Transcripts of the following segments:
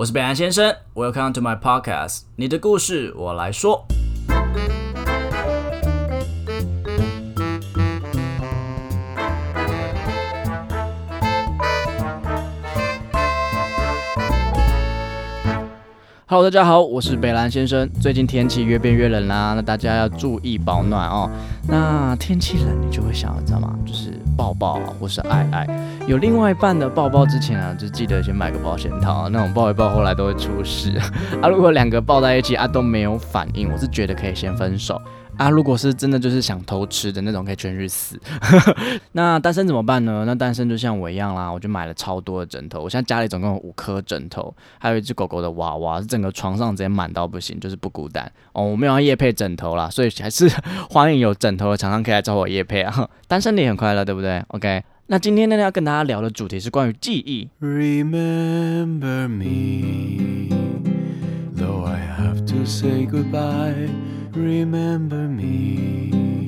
我是北岸先生，Welcome to my podcast，你的故事我来说。Hello，大家好，我是北兰先生。最近天气越变越冷啦，那大家要注意保暖哦。那天气冷，你就会想要知道吗？就是抱抱啊，或是爱爱。有另外一半的抱抱之前啊，就记得先买个保险套，那种抱一抱后来都会出事啊。如果两个抱在一起啊都没有反应，我是觉得可以先分手。啊，如果是真的就是想偷吃的那种，可以全去死。那单身怎么办呢？那单身就像我一样啦，我就买了超多的枕头。我现在家里总共有五颗枕头，还有一只狗狗的娃娃，整个床上直接满到不行，就是不孤单哦。我没有要夜配枕头啦，所以还是欢迎有枕头的厂商可以来找我夜配啊。单身你很快乐，对不对？OK，那今天呢要跟大家聊的主题是关于记忆。Remember me, though I have to say goodbye. Remember me,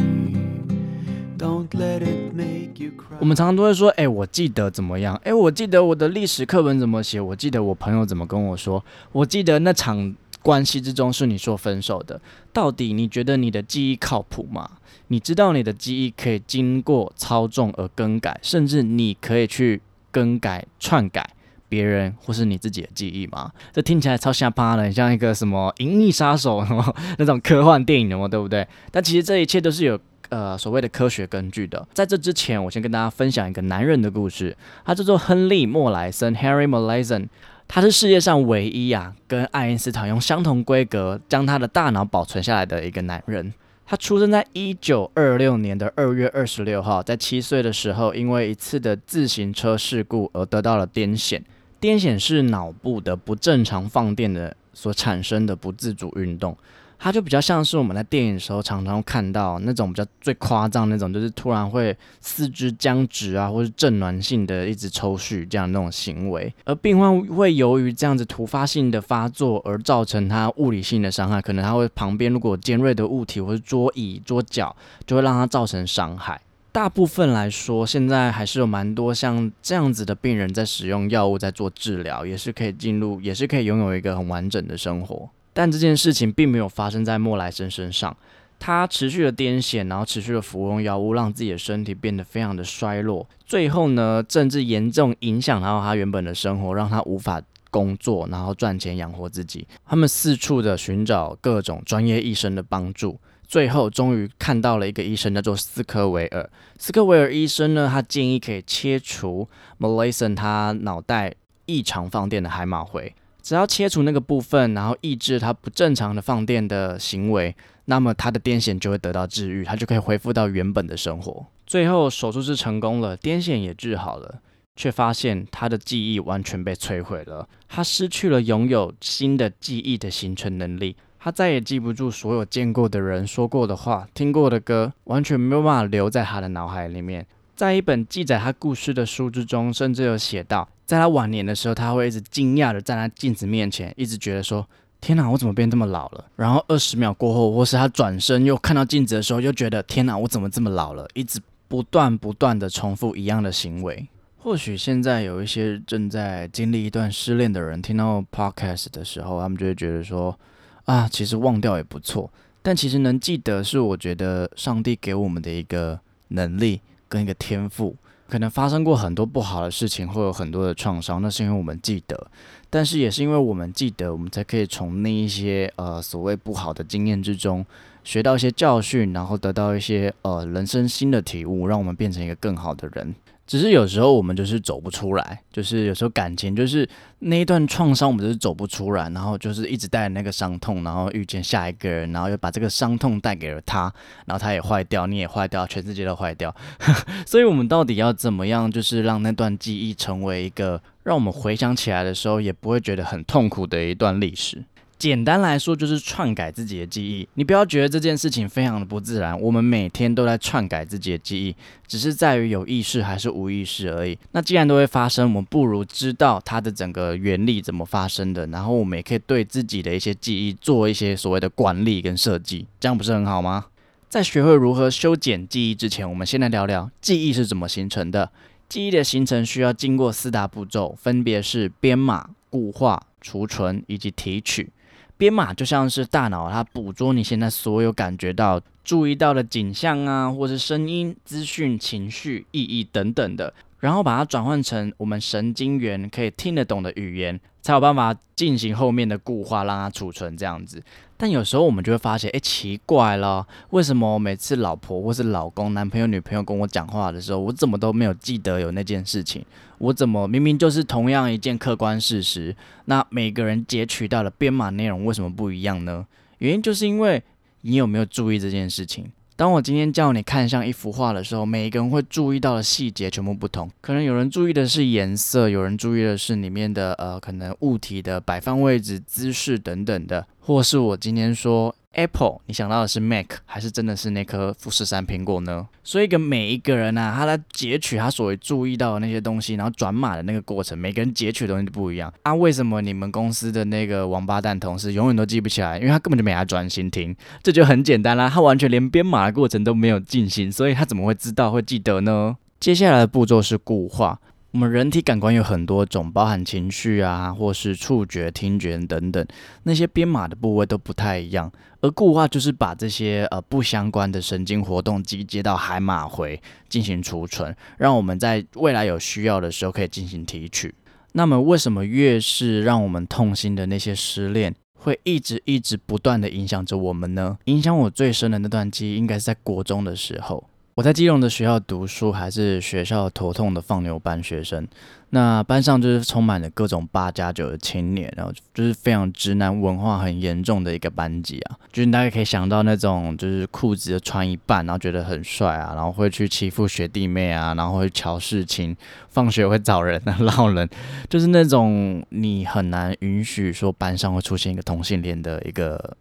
don't let it make you cry。我们常常都会说，哎，我记得怎么样？哎，我记得我的历史课本怎么写？我记得我朋友怎么跟我说？我记得那场关系之中是你说分手的。到底你觉得你的记忆靠谱吗？你知道你的记忆可以经过操纵而更改，甚至你可以去更改、篡改。别人或是你自己的记忆吗？这听起来超吓趴的，像一个什么《银翼杀手》那种科幻电影的嘛，对不对？但其实这一切都是有呃所谓的科学根据的。在这之前，我先跟大家分享一个男人的故事，他叫做亨利·莫莱森 （Harry Molaison），他是世界上唯一啊跟爱因斯坦用相同规格将他的大脑保存下来的一个男人。他出生在一九二六年的二月二十六号，在七岁的时候，因为一次的自行车事故而得到了癫痫。癫痫是脑部的不正常放电的所产生的不自主运动，它就比较像是我们在电影的时候常常看到那种比较最夸张那种，就是突然会四肢僵直啊，或是痉挛性的一直抽搐这样那种行为。而病患会由于这样子突发性的发作而造成他物理性的伤害，可能他会旁边如果尖锐的物体或是桌椅、桌角，就会让他造成伤害。大部分来说，现在还是有蛮多像这样子的病人在使用药物，在做治疗，也是可以进入，也是可以拥有一个很完整的生活。但这件事情并没有发生在莫莱森身上，他持续的癫痫，然后持续的服用药物，让自己的身体变得非常的衰弱，最后呢，甚至严重影响到他原本的生活，让他无法工作，然后赚钱养活自己。他们四处的寻找各种专业医生的帮助。最后终于看到了一个医生，叫做斯科维尔。斯科维尔医生呢，他建议可以切除 Malayson 他脑袋异常放电的海马回，只要切除那个部分，然后抑制他不正常的放电的行为，那么他的癫痫就会得到治愈，他就可以恢复到原本的生活。最后手术是成功了，癫痫也治好了，却发现他的记忆完全被摧毁了，他失去了拥有新的记忆的形成能力。他再也记不住所有见过的人说过的话、听过的歌，完全没有办法留在他的脑海里面。在一本记载他故事的书之中，甚至有写到，在他晚年的时候，他会一直惊讶的站在镜子面前，一直觉得说：“天哪，我怎么变这么老了？”然后二十秒过后，或是他转身又看到镜子的时候，又觉得：“天哪，我怎么这么老了？”一直不断不断的重复一样的行为。或许现在有一些正在经历一段失恋的人，听到 podcast 的时候，他们就会觉得说。啊，其实忘掉也不错，但其实能记得是我觉得上帝给我们的一个能力跟一个天赋。可能发生过很多不好的事情，会有很多的创伤，那是因为我们记得，但是也是因为我们记得，我们才可以从那一些呃所谓不好的经验之中学到一些教训，然后得到一些呃人生新的体悟，让我们变成一个更好的人。只是有时候我们就是走不出来，就是有时候感情就是那一段创伤，我们就是走不出来，然后就是一直带着那个伤痛，然后遇见下一个人，然后又把这个伤痛带给了他，然后他也坏掉，你也坏掉，全世界都坏掉。所以，我们到底要怎么样，就是让那段记忆成为一个让我们回想起来的时候也不会觉得很痛苦的一段历史？简单来说，就是篡改自己的记忆。你不要觉得这件事情非常的不自然。我们每天都在篡改自己的记忆，只是在于有意识还是无意识而已。那既然都会发生，我们不如知道它的整个原理怎么发生的，然后我们也可以对自己的一些记忆做一些所谓的管理跟设计，这样不是很好吗？在学会如何修剪记忆之前，我们先来聊聊记忆是怎么形成的。记忆的形成需要经过四大步骤，分别是编码、固化。储存以及提取。编码就像是大脑，它捕捉你现在所有感觉到、注意到的景象啊，或是声音、资讯、情绪、意义等等的，然后把它转换成我们神经元可以听得懂的语言，才有办法进行后面的固化，让它储存这样子。但有时候我们就会发现，哎，奇怪了，为什么每次老婆或是老公、男朋友、女朋友跟我讲话的时候，我怎么都没有记得有那件事情？我怎么明明就是同样一件客观事实，那每个人截取到的编码内容为什么不一样呢？原因就是因为你有没有注意这件事情。当我今天叫你看像一幅画的时候，每一个人会注意到的细节全部不同。可能有人注意的是颜色，有人注意的是里面的呃可能物体的摆放位置、姿势等等的。或是我今天说 Apple，你想到的是 Mac，还是真的是那颗富士山苹果呢？所以，跟每一个人呢，他在截取他所谓注意到的那些东西，然后转码的那个过程，每个人截取的东西都不一样。啊，为什么你们公司的那个王八蛋同事永远都记不起来？因为他根本就没来专心听。这就很简单啦，他完全连编码的过程都没有进行，所以他怎么会知道会记得呢？接下来的步骤是固化。我们人体感官有很多种，包含情绪啊，或是触觉、听觉等等，那些编码的部位都不太一样。而固化就是把这些呃不相关的神经活动集结到海马回进行储存，让我们在未来有需要的时候可以进行提取。那么，为什么越是让我们痛心的那些失恋，会一直一直不断的影响着我们呢？影响我最深的那段记忆，应该是在国中的时候。我在基隆的学校读书，还是学校头痛的放牛班学生。那班上就是充满了各种八加九的青年，然后就是非常直男文化很严重的一个班级啊。就是大家可以想到那种，就是裤子穿一半，然后觉得很帅啊，然后会去欺负学弟妹啊，然后会瞧事情，放学会找人、闹人，就是那种你很难允许说班上会出现一个同性恋的一个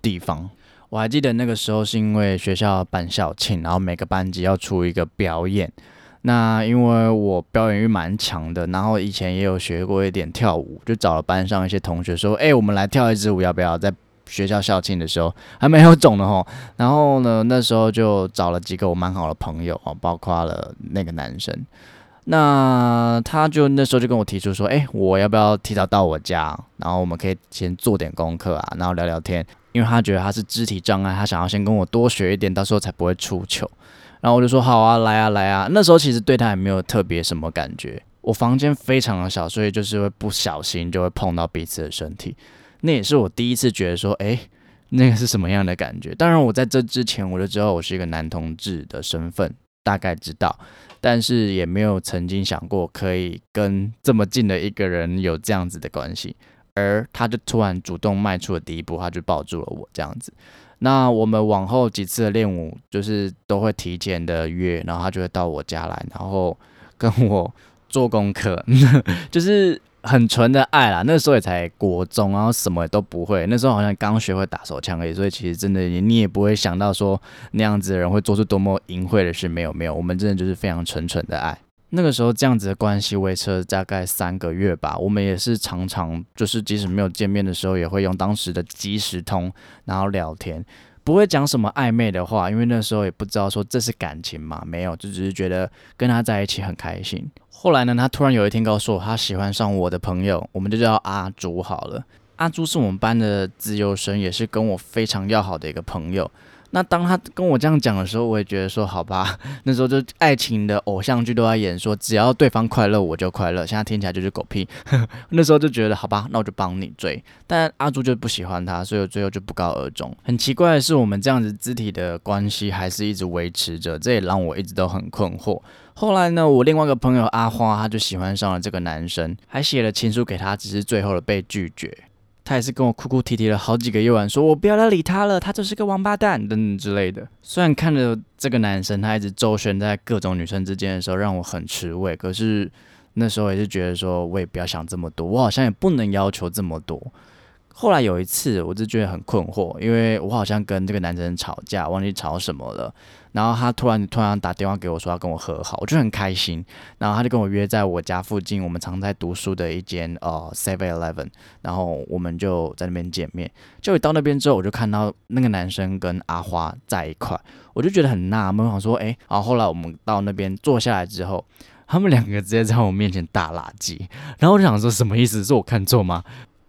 地方。我还记得那个时候是因为学校办校庆，然后每个班级要出一个表演。那因为我表演欲蛮强的，然后以前也有学过一点跳舞，就找了班上一些同学说：“哎，我们来跳一支舞，要不要？”在学校校庆的时候还没有种的吼。然后呢，那时候就找了几个我蛮好的朋友哦，包括了那个男生。那他就那时候就跟我提出说：“哎，我要不要提早到我家？然后我们可以先做点功课啊，然后聊聊天。”因为他觉得他是肢体障碍，他想要先跟我多学一点，到时候才不会出糗。然后我就说好啊，来啊，来啊。那时候其实对他也没有特别什么感觉。我房间非常的小，所以就是会不小心就会碰到彼此的身体。那也是我第一次觉得说，哎，那个是什么样的感觉？当然，我在这之前我就知道我是一个男同志的身份，大概知道，但是也没有曾经想过可以跟这么近的一个人有这样子的关系。而他就突然主动迈出了第一步，他就抱住了我这样子。那我们往后几次的练舞，就是都会提前的约，然后他就会到我家来，然后跟我做功课，就是很纯的爱啦。那时候也才国中，然后什么都不会，那时候好像刚学会打手枪而已，所以其实真的你也不会想到说那样子的人会做出多么淫秽的事。没有没有，我们真的就是非常纯纯的爱。那个时候这样子的关系维持了大概三个月吧，我们也是常常就是即使没有见面的时候，也会用当时的即时通，然后聊天，不会讲什么暧昧的话，因为那时候也不知道说这是感情嘛，没有，就只是觉得跟他在一起很开心。后来呢，他突然有一天告诉我，他喜欢上我的朋友，我们就叫阿朱好了。阿朱是我们班的自由生，也是跟我非常要好的一个朋友。那当他跟我这样讲的时候，我也觉得说好吧，那时候就爱情的偶像剧都在演，说只要对方快乐我就快乐。现在听起来就是狗屁。那时候就觉得好吧，那我就帮你追。但阿朱就不喜欢他，所以我最后就不告而终。很奇怪的是，我们这样子肢体的关系还是一直维持着，这也让我一直都很困惑。后来呢，我另外一个朋友阿花，他就喜欢上了这个男生，还写了情书给他，只是最后的被拒绝。他也是跟我哭哭啼啼了好几个夜晚，说我不要再理他了，他就是个王八蛋等等之类的。虽然看着这个男生他一直周旋在各种女生之间的时候，让我很吃味，可是那时候也是觉得说，我也不要想这么多，我好像也不能要求这么多。后来有一次，我就觉得很困惑，因为我好像跟这个男生吵架，忘记吵什么了。然后他突然突然打电话给我，说要跟我和好，我就很开心。然后他就跟我约在我家附近，我们常在读书的一间呃 Seven Eleven，然后我们就在那边见面。就一到那边之后，我就看到那个男生跟阿花在一块，我就觉得很纳闷，想说，哎，然后后来我们到那边坐下来之后，他们两个直接在我面前大垃圾，然后我就想说什么意思？是我看错吗？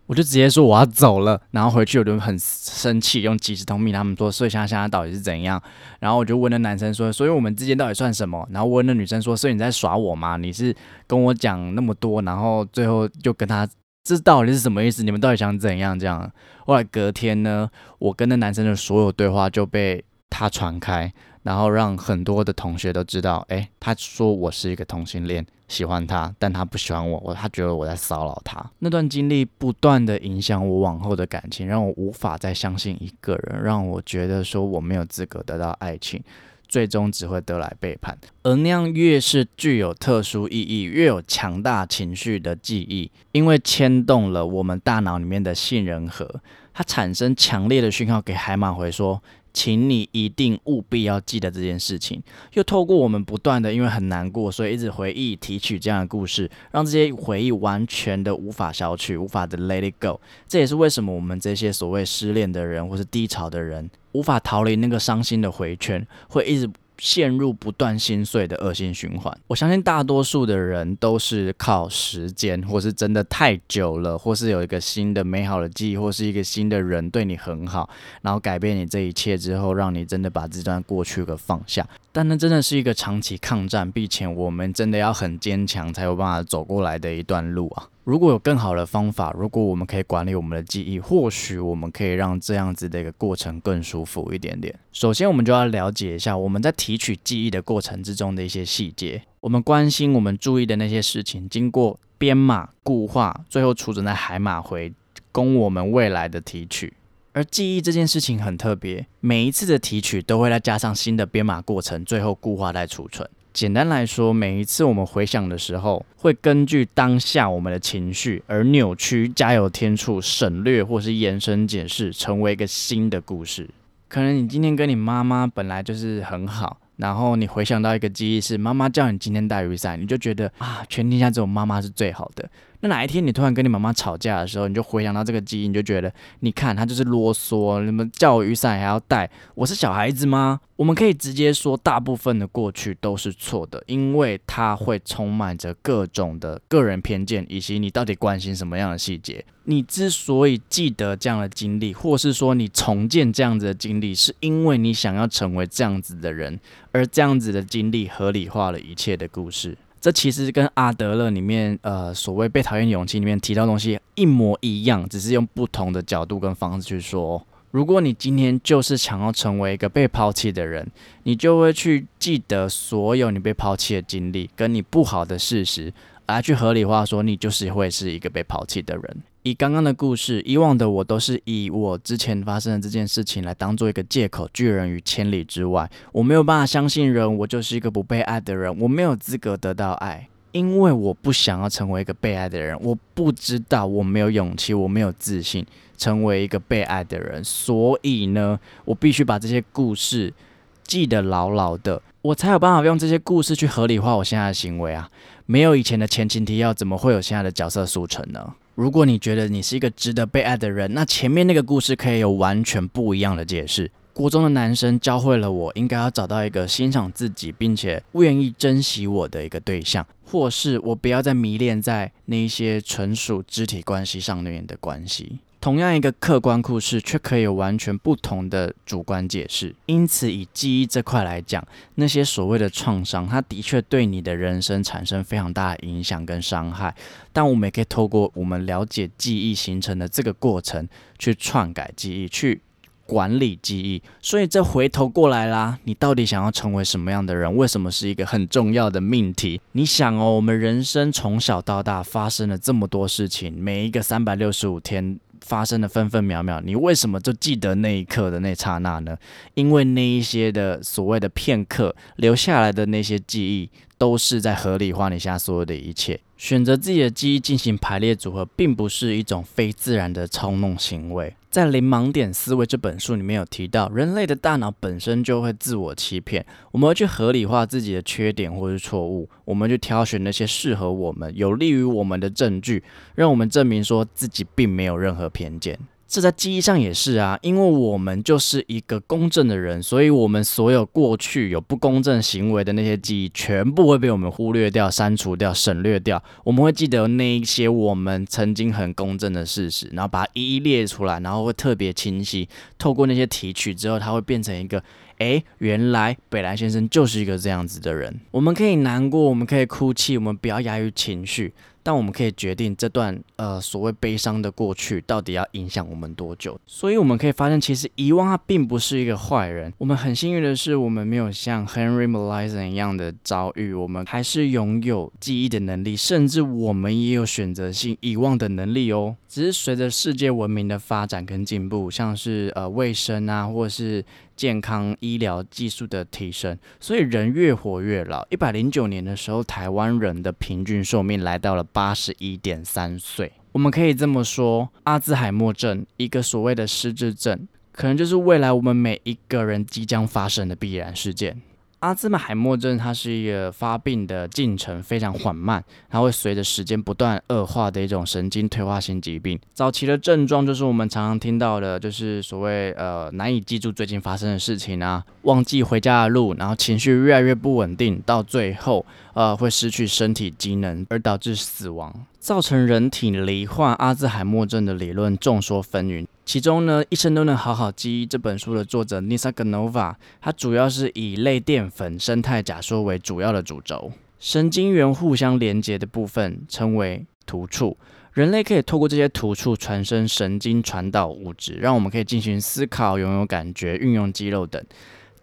我就直接说我要走了，然后回去我就很生气，用即时通密他们说，所以现在现在到底是怎样？然后我就问那男生说，所以我们之间到底算什么？然后问那女生说，所以你在耍我吗？你是跟我讲那么多，然后最后就跟他，这到底是什么意思？你们到底想怎样？这样？后来隔天呢，我跟那男生的所有对话就被他传开。然后让很多的同学都知道，哎，他说我是一个同性恋，喜欢他，但他不喜欢我，我他觉得我在骚扰他。那段经历不断的影响我往后的感情，让我无法再相信一个人，让我觉得说我没有资格得到爱情，最终只会得来背叛。而那样越是具有特殊意义、越有强大情绪的记忆，因为牵动了我们大脑里面的杏仁核，它产生强烈的讯号给海马回说。请你一定务必要记得这件事情。又透过我们不断的，因为很难过，所以一直回忆提取这样的故事，让这些回忆完全的无法消去，无法的 let it go。这也是为什么我们这些所谓失恋的人或是低潮的人，无法逃离那个伤心的回圈，会一直。陷入不断心碎的恶性循环。我相信大多数的人都是靠时间，或是真的太久了，或是有一个新的美好的记忆，或是一个新的人对你很好，然后改变你这一切之后，让你真的把这段过去给放下。但那真的是一个长期抗战，并且我们真的要很坚强，才有办法走过来的一段路啊！如果有更好的方法，如果我们可以管理我们的记忆，或许我们可以让这样子的一个过程更舒服一点点。首先，我们就要了解一下我们在提取记忆的过程之中的一些细节，我们关心、我们注意的那些事情，经过编码、固化，最后储存在海马回，供我们未来的提取。而记忆这件事情很特别，每一次的提取都会再加上新的编码过程，最后固化再储存。简单来说，每一次我们回想的时候，会根据当下我们的情绪而扭曲、加有添醋、省略或是延伸解释，成为一个新的故事。可能你今天跟你妈妈本来就是很好，然后你回想到一个记忆是妈妈叫你今天带雨伞，你就觉得啊，全天下只有妈妈是最好的。那哪一天你突然跟你妈妈吵架的时候，你就回想到这个记忆，你就觉得，你看他就是啰嗦，你们叫我雨伞还要带，我是小孩子吗？我们可以直接说，大部分的过去都是错的，因为它会充满着各种的个人偏见，以及你到底关心什么样的细节。你之所以记得这样的经历，或是说你重建这样子的经历，是因为你想要成为这样子的人，而这样子的经历合理化了一切的故事。这其实跟阿德勒里面呃所谓被讨厌勇气里面提到东西一模一样，只是用不同的角度跟方式去说。如果你今天就是想要成为一个被抛弃的人，你就会去记得所有你被抛弃的经历，跟你不好的事实，而去合理化说你就是会是一个被抛弃的人。以刚刚的故事，以往的我都是以我之前发生的这件事情来当做一个借口，拒人于千里之外。我没有办法相信人，我就是一个不被爱的人，我没有资格得到爱，因为我不想要成为一个被爱的人。我不知道，我没有勇气，我没有自信成为一个被爱的人，所以呢，我必须把这些故事记得牢牢的，我才有办法用这些故事去合理化我现在的行为啊！没有以前的前情提要，怎么会有现在的角色速成呢？如果你觉得你是一个值得被爱的人，那前面那个故事可以有完全不一样的解释。国中的男生教会了我，应该要找到一个欣赏自己并且愿意珍惜我的一个对象，或是我不要再迷恋在那一些纯属肢体关系上面的关系。同样一个客观故事，却可以有完全不同的主观解释。因此，以记忆这块来讲，那些所谓的创伤，它的确对你的人生产生非常大的影响跟伤害。但我们也可以透过我们了解记忆形成的这个过程，去篡改记忆，去管理记忆。所以，这回头过来啦，你到底想要成为什么样的人？为什么是一个很重要的命题？你想哦，我们人生从小到大发生了这么多事情，每一个三百六十五天。发生的分分秒秒，你为什么就记得那一刻的那刹那呢？因为那一些的所谓的片刻留下来的那些记忆，都是在合理化你现在所有的一切。选择自己的记忆进行排列组合，并不是一种非自然的操弄行为。在《零盲点思维》这本书里面有提到，人类的大脑本身就会自我欺骗，我们会去合理化自己的缺点或是错误，我们去挑选那些适合我们、有利于我们的证据，让我们证明说自己并没有任何偏见。这在记忆上也是啊，因为我们就是一个公正的人，所以我们所有过去有不公正行为的那些记忆，全部会被我们忽略掉、删除掉、省略掉。我们会记得那一些我们曾经很公正的事实，然后把它一一列出来，然后会特别清晰。透过那些提取之后，它会变成一个，诶，原来北兰先生就是一个这样子的人。我们可以难过，我们可以哭泣，我们不要压抑情绪。但我们可以决定这段呃所谓悲伤的过去到底要影响我们多久，所以我们可以发现，其实遗忘他并不是一个坏人。我们很幸运的是，我们没有像 Henry Molaison 一样的遭遇，我们还是拥有记忆的能力，甚至我们也有选择性遗忘的能力哦。只是随着世界文明的发展跟进步，像是呃卫生啊，或是健康医疗技术的提升，所以人越活越老。一百零九年的时候，台湾人的平均寿命来到了八十一点三岁。我们可以这么说，阿兹海默症，一个所谓的失智症，可能就是未来我们每一个人即将发生的必然事件。阿兹海默症，它是一个发病的进程非常缓慢，它会随着时间不断恶化的一种神经退化性疾病。早期的症状就是我们常常听到的，就是所谓呃难以记住最近发生的事情啊，忘记回家的路，然后情绪越来越不稳定，到最后呃会失去身体机能而导致死亡。造成人体罹患阿兹海默症的理论众说纷纭。其中呢，一生都能好好记忆这本书的作者 Nisa Ganova，它主要是以类淀粉生态假说为主要的主轴。神经元互相连接的部分称为突触，人类可以透过这些突触传生神经传导物质，让我们可以进行思考、拥有感觉、运用肌肉等。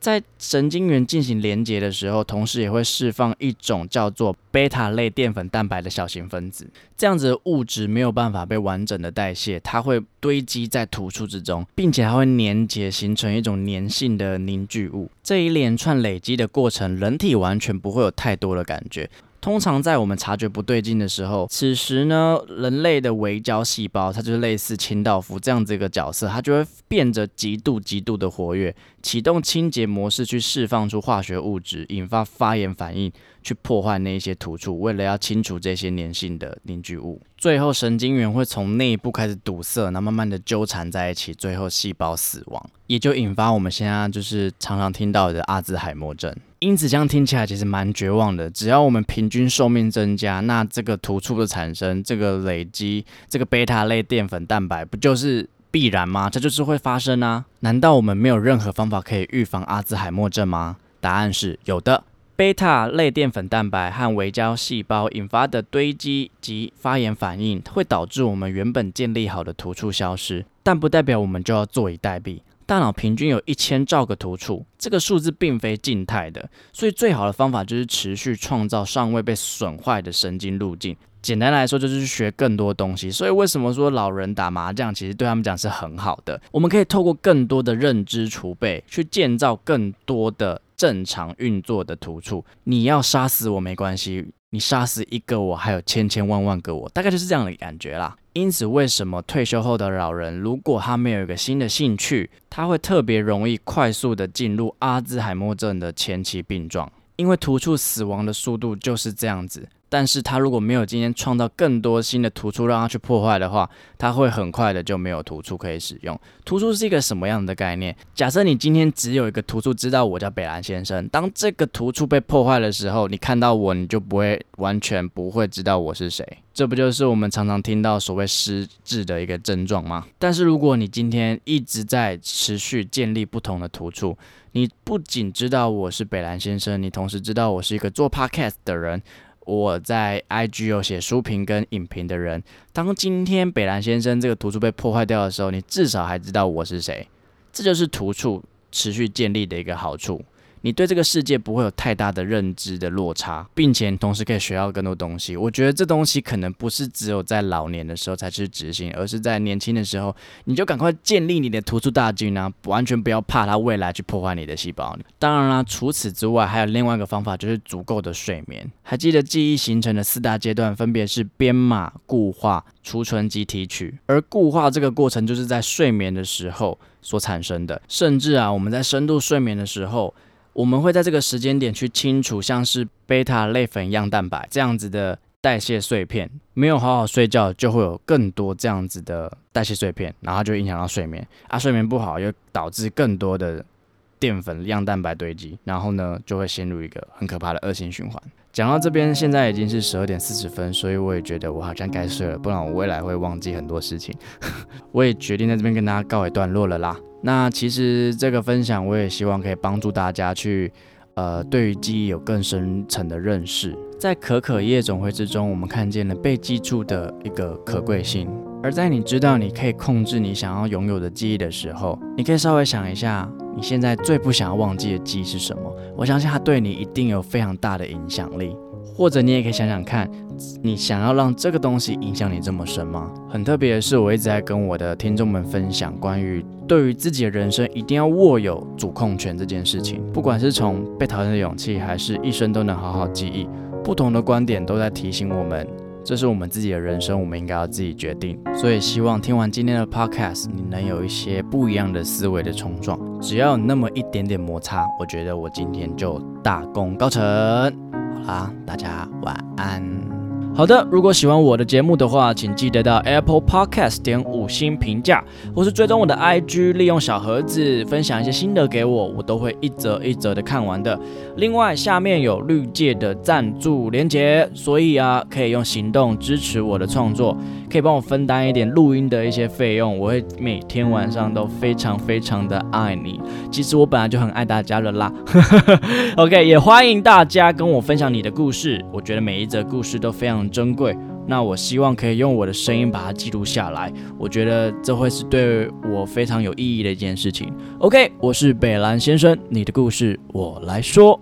在神经元进行连接的时候，同时也会释放一种叫做贝塔类淀粉蛋白的小型分子。这样子的物质没有办法被完整的代谢，它会堆积在突触之中，并且还会粘结形成一种粘性的凝聚物。这一连串累积的过程，人体完全不会有太多的感觉。通常在我们察觉不对劲的时候，此时呢，人类的微胶细胞，它就是类似清道夫这样子一个角色，它就会变得极度极度的活跃，启动清洁模式去释放出化学物质，引发发炎反应，去破坏那一些突触，为了要清除这些粘性的凝聚物。最后神经元会从内部开始堵塞，那慢慢的纠缠在一起，最后细胞死亡，也就引发我们现在就是常常听到的阿兹海默症。因此，这样听起来其实蛮绝望的。只要我们平均寿命增加，那这个突触的产生、这个累积、这个贝塔类淀粉蛋白，不就是必然吗？这就是会发生啊！难道我们没有任何方法可以预防阿兹海默症吗？答案是有的。贝塔类淀粉蛋白和微胶细胞引发的堆积及发炎反应，会导致我们原本建立好的突触消失，但不代表我们就要坐以待毙。大脑平均有一千兆个突触，这个数字并非静态的，所以最好的方法就是持续创造尚未被损坏的神经路径。简单来说，就是学更多东西。所以为什么说老人打麻将其实对他们讲是很好的？我们可以透过更多的认知储备，去建造更多的正常运作的突触。你要杀死我没关系，你杀死一个我，还有千千万万个我，大概就是这样的感觉啦。因此，为什么退休后的老人，如果他没有一个新的兴趣，他会特别容易快速的进入阿兹海默症的前期病状？因为突触死亡的速度就是这样子。但是他如果没有今天创造更多新的突出让他去破坏的话，他会很快的就没有突出可以使用。突出是一个什么样的概念？假设你今天只有一个突出，知道我叫北兰先生，当这个突出被破坏的时候，你看到我，你就不会完全不会知道我是谁。这不就是我们常常听到所谓失智的一个症状吗？但是如果你今天一直在持续建立不同的突出，你不仅知道我是北兰先生，你同时知道我是一个做 podcast 的人。我在 IG 有写书评跟影评的人，当今天北兰先生这个图书被破坏掉的时候，你至少还知道我是谁，这就是图处持续建立的一个好处。你对这个世界不会有太大的认知的落差，并且同时可以学到更多东西。我觉得这东西可能不是只有在老年的时候才去执行，而是在年轻的时候，你就赶快建立你的突出大军啊，完全不要怕它未来去破坏你的细胞。当然啦，除此之外，还有另外一个方法，就是足够的睡眠。还记得记忆形成的四大阶段，分别是编码、固化、储存及提取。而固化这个过程，就是在睡眠的时候所产生的。甚至啊，我们在深度睡眠的时候。我们会在这个时间点去清除像是贝塔类粉样蛋白这样子的代谢碎片，没有好好睡觉，就会有更多这样子的代谢碎片，然后就影响到睡眠啊，睡眠不好又导致更多的淀粉样蛋白堆积，然后呢就会陷入一个很可怕的恶性循环。讲到这边，现在已经是十二点四十分，所以我也觉得我好像该睡了，不然我未来会忘记很多事情。我也决定在这边跟大家告一段落了啦。那其实这个分享，我也希望可以帮助大家去。呃，对于记忆有更深层的认识，在可可夜总会之中，我们看见了被记住的一个可贵性。而在你知道你可以控制你想要拥有的记忆的时候，你可以稍微想一下，你现在最不想要忘记的记忆是什么？我相信它对你一定有非常大的影响力。或者你也可以想想看，你想要让这个东西影响你这么深吗？很特别的是，我一直在跟我的听众们分享关于对于自己的人生一定要握有主控权这件事情。不管是从被讨厌的勇气，还是一生都能好好记忆，不同的观点都在提醒我们，这是我们自己的人生，我们应该要自己决定。所以希望听完今天的 podcast，你能有一些不一样的思维的冲撞。只要有那么一点点摩擦，我觉得我今天就大功告成。好啦，大家晚安。好的，如果喜欢我的节目的话，请记得到 Apple Podcast 点五星评价，或是追踪我的 IG，利用小盒子分享一些心得给我，我都会一则一则的看完的。另外，下面有绿界的赞助连结，所以啊，可以用行动支持我的创作，可以帮我分担一点录音的一些费用。我会每天晚上都非常非常的爱你。其实我本来就很爱大家了啦。OK，也欢迎大家跟我分享你的故事，我觉得每一则故事都非常珍贵。那我希望可以用我的声音把它记录下来，我觉得这会是对我非常有意义的一件事情。OK，我是北兰先生，你的故事我来说。